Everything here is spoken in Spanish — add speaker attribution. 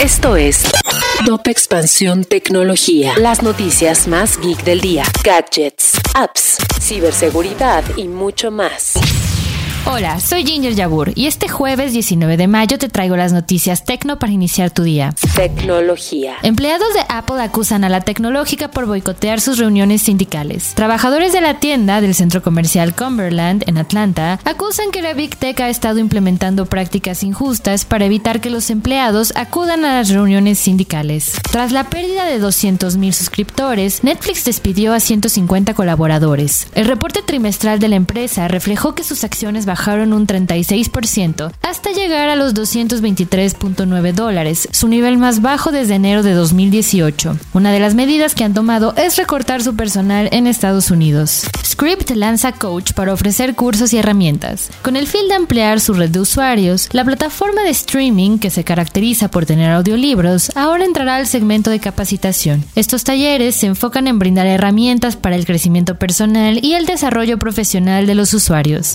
Speaker 1: Esto es Top Expansión Tecnología. Las noticias más geek del día. Gadgets, apps, ciberseguridad y mucho más.
Speaker 2: Hola, soy Ginger Yabur y este jueves 19 de mayo te traigo las noticias tecno para iniciar tu día.
Speaker 1: Tecnología.
Speaker 2: Empleados de Apple acusan a la tecnológica por boicotear sus reuniones sindicales. Trabajadores de la tienda del centro comercial Cumberland en Atlanta acusan que la Big Tech ha estado implementando prácticas injustas para evitar que los empleados acudan a las reuniones sindicales. Tras la pérdida de 200.000 suscriptores, Netflix despidió a 150 colaboradores. El reporte trimestral de la empresa reflejó que sus acciones bajaron un 36% hasta llegar a los 223.9 dólares, su nivel más bajo desde enero de 2018. Una de las medidas que han tomado es recortar su personal en Estados Unidos. Script lanza Coach para ofrecer cursos y herramientas. Con el fin de ampliar su red de usuarios, la plataforma de streaming, que se caracteriza por tener audiolibros, ahora entrará al segmento de capacitación. Estos talleres se enfocan en brindar herramientas para el crecimiento personal y el desarrollo profesional de los usuarios.